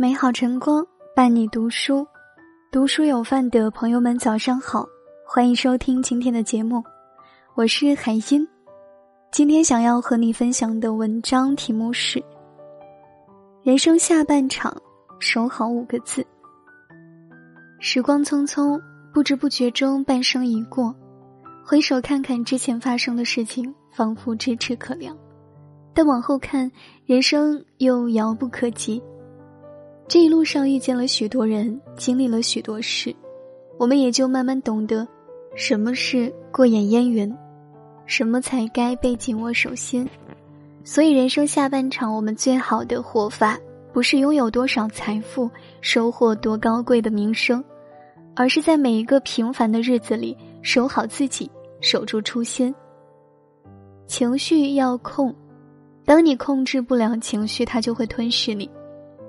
美好晨光伴你读书，读书有饭的朋友们早上好，欢迎收听今天的节目，我是海音。今天想要和你分享的文章题目是：人生下半场，守好五个字。时光匆匆，不知不觉中半生已过，回首看看之前发生的事情，仿佛咫尺可量，但往后看，人生又遥不可及。这一路上遇见了许多人，经历了许多事，我们也就慢慢懂得，什么是过眼烟云，什么才该被紧握手心。所以，人生下半场，我们最好的活法，不是拥有多少财富，收获多高贵的名声，而是在每一个平凡的日子里，守好自己，守住初心。情绪要控，当你控制不了情绪，它就会吞噬你。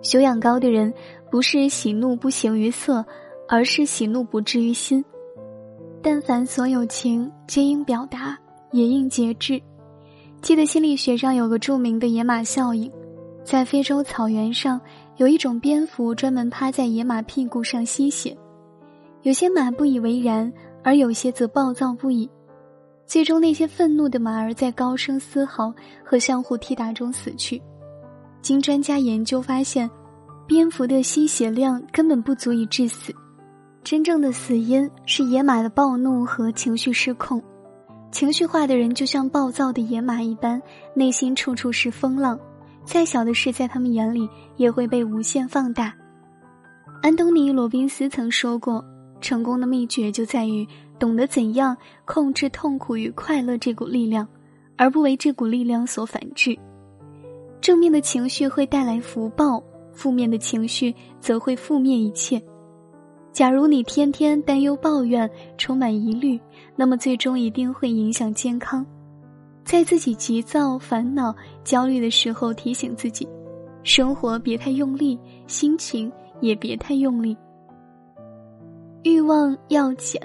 修养高的人，不是喜怒不形于色，而是喜怒不至于心。但凡所有情，皆应表达，也应节制。记得心理学上有个著名的野马效应，在非洲草原上，有一种蝙蝠专门趴在野马屁股上吸血。有些马不以为然，而有些则暴躁不已。最终，那些愤怒的马儿在高声嘶嚎和相互踢打中死去。经专家研究发现，蝙蝠的吸血量根本不足以致死，真正的死因是野马的暴怒和情绪失控。情绪化的人就像暴躁的野马一般，内心处处是风浪，再小的事在他们眼里也会被无限放大。安东尼·罗宾斯曾说过，成功的秘诀就在于懂得怎样控制痛苦与快乐这股力量，而不为这股力量所反制。正面的情绪会带来福报，负面的情绪则会负面一切。假如你天天担忧、抱怨、充满疑虑，那么最终一定会影响健康。在自己急躁、烦恼、焦虑的时候，提醒自己：生活别太用力，心情也别太用力。欲望要减。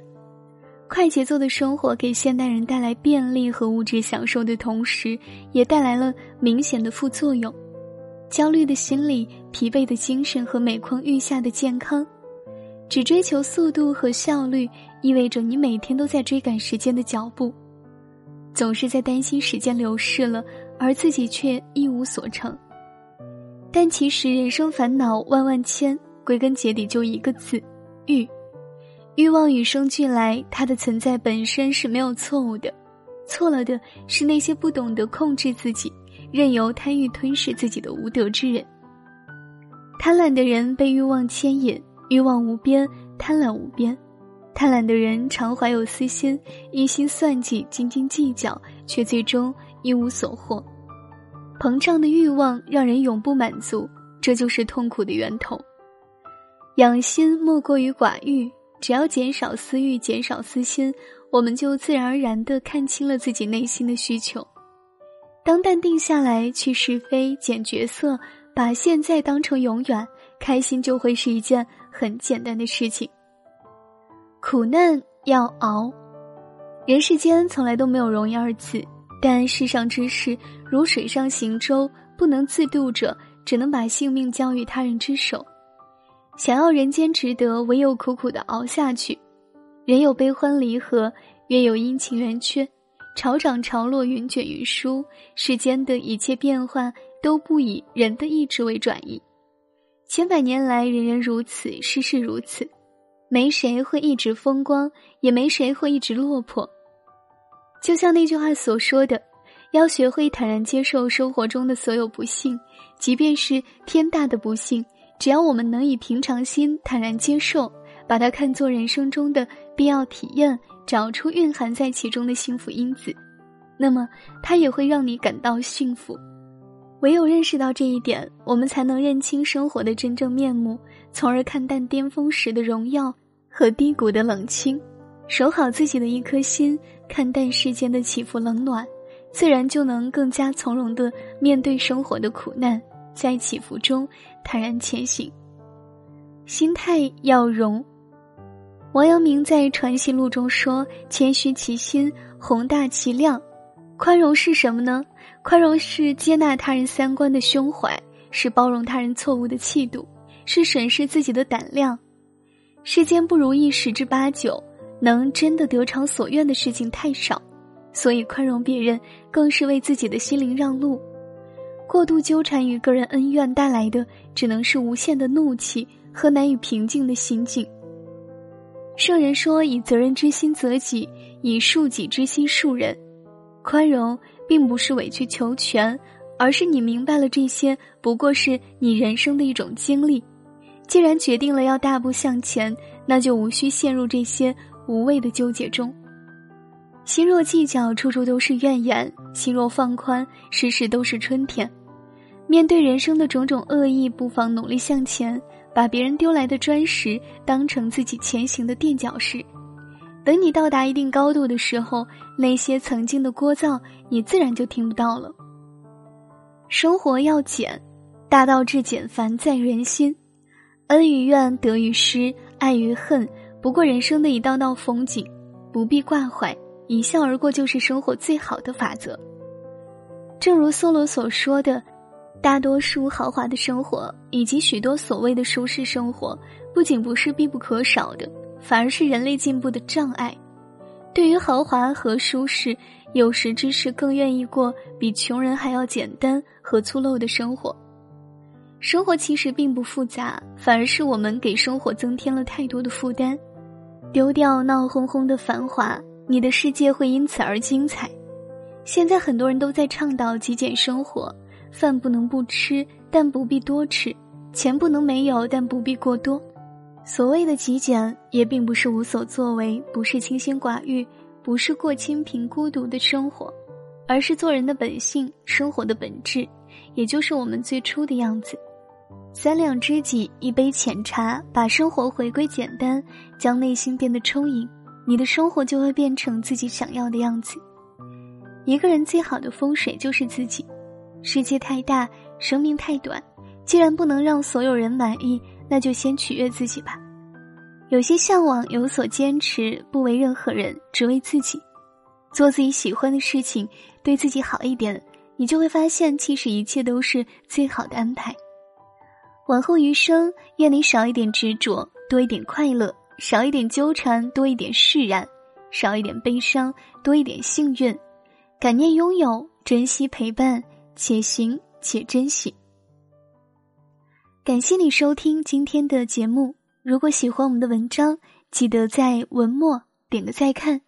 快节奏的生活给现代人带来便利和物质享受的同时，也带来了明显的副作用：焦虑的心理、疲惫的精神和每况愈下的健康。只追求速度和效率，意味着你每天都在追赶时间的脚步，总是在担心时间流逝了，而自己却一无所成。但其实人生烦恼万万千，归根结底就一个字：欲。欲望与生俱来，它的存在本身是没有错误的，错了的是那些不懂得控制自己、任由贪欲吞噬自己的无德之人。贪婪的人被欲望牵引，欲望无边，贪婪无边。贪婪的人常怀有私心，一心算计，斤斤计较，却最终一无所获。膨胀的欲望让人永不满足，这就是痛苦的源头。养心莫过于寡欲。只要减少私欲，减少私心，我们就自然而然的看清了自己内心的需求。当淡定下来，去是非，减角色，把现在当成永远，开心就会是一件很简单的事情。苦难要熬，人世间从来都没有容易二字，但世上之事如水上行舟，不能自渡者，只能把性命交于他人之手。想要人间值得，唯有苦苦的熬下去。人有悲欢离合，月有阴晴圆缺，潮涨潮落，云卷云舒。世间的一切变化都不以人的意志为转移。千百年来，人人如此，事事如此，没谁会一直风光，也没谁会一直落魄。就像那句话所说的，要学会坦然接受生活中的所有不幸，即便是天大的不幸。只要我们能以平常心坦然接受，把它看作人生中的必要体验，找出蕴含在其中的幸福因子，那么它也会让你感到幸福。唯有认识到这一点，我们才能认清生活的真正面目，从而看淡巅峰时的荣耀和低谷的冷清，守好自己的一颗心，看淡世间的起伏冷暖，自然就能更加从容地面对生活的苦难。在起伏中坦然前行，心态要容。王阳明在《传习录》中说：“谦虚其心，宏大其量。宽容是什么呢？宽容是接纳他人三观的胸怀，是包容他人错误的气度，是审视自己的胆量。世间不如意十之八九，能真的得偿所愿的事情太少，所以宽容别人更是为自己的心灵让路。过度纠缠于个人恩怨带来的，只能是无限的怒气和难以平静的心境。圣人说：“以责任之心责己，以恕己之心恕人。”宽容并不是委曲求全，而是你明白了这些不过是你人生的一种经历。既然决定了要大步向前，那就无需陷入这些无谓的纠结中。心若计较，处处都是怨言；心若放宽，时时都是春天。面对人生的种种恶意，不妨努力向前，把别人丢来的砖石当成自己前行的垫脚石。等你到达一定高度的时候，那些曾经的聒噪，你自然就听不到了。生活要简，大道至简，凡在人心。恩与怨，得与失，爱与恨，不过人生的一道道风景，不必挂怀，一笑而过就是生活最好的法则。正如梭罗所说的，大多数豪华的生活以及许多所谓的舒适生活，不仅不是必不可少的，反而是人类进步的障碍。对于豪华和舒适，有识之士更愿意过比穷人还要简单和粗陋的生活。生活其实并不复杂，反而是我们给生活增添了太多的负担。丢掉闹哄哄的繁华，你的世界会因此而精彩。现在很多人都在倡导极简生活，饭不能不吃，但不必多吃；钱不能没有，但不必过多。所谓的极简，也并不是无所作为，不是清心寡欲，不是过清贫孤独的生活，而是做人的本性，生活的本质，也就是我们最初的样子。三两知己，一杯浅茶，把生活回归简单，将内心变得充盈，你的生活就会变成自己想要的样子。一个人最好的风水就是自己。世界太大，生命太短，既然不能让所有人满意，那就先取悦自己吧。有些向往，有所坚持，不为任何人，只为自己，做自己喜欢的事情，对自己好一点，你就会发现，其实一切都是最好的安排。往后余生，愿你少一点执着，多一点快乐；少一点纠缠，多一点释然；少一点悲伤，多一点幸运。感念拥有，珍惜陪伴，且行且珍惜。感谢你收听今天的节目。如果喜欢我们的文章，记得在文末点个再看。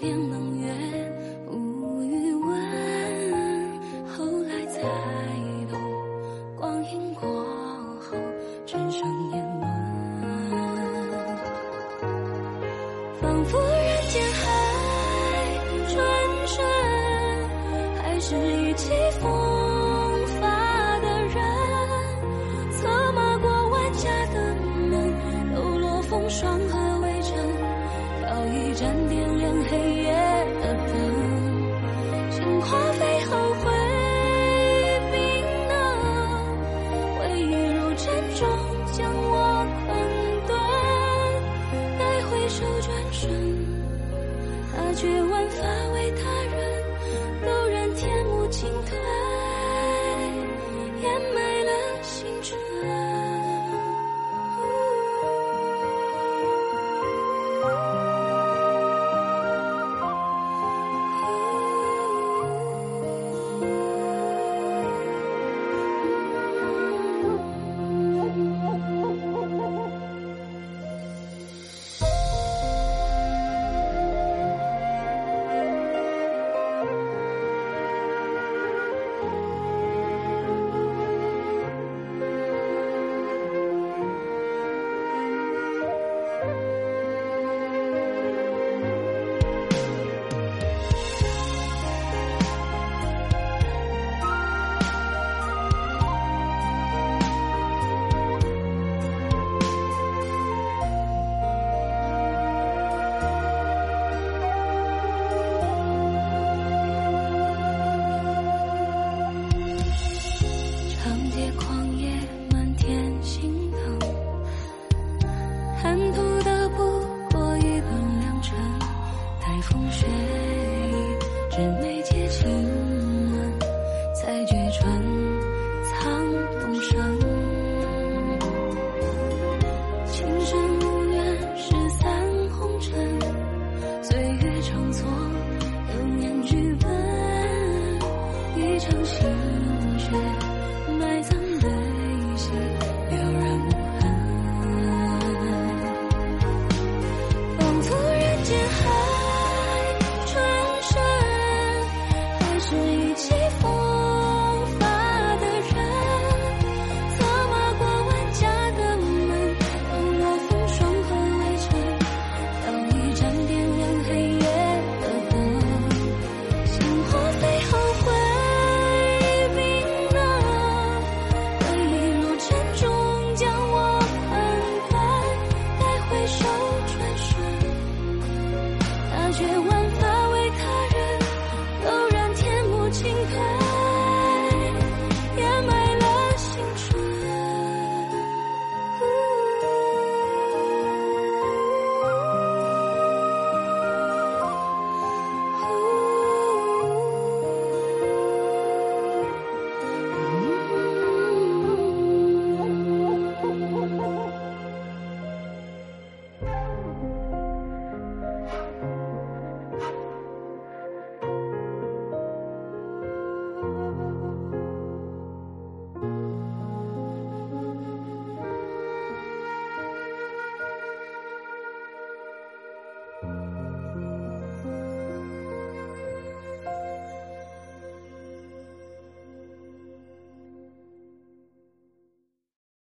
便冷月无余温，后来才懂，光阴过后只剩眼。仿佛人间还转瞬，还是意气风发的人，策马过万家灯门，抖落风霜后。他 gente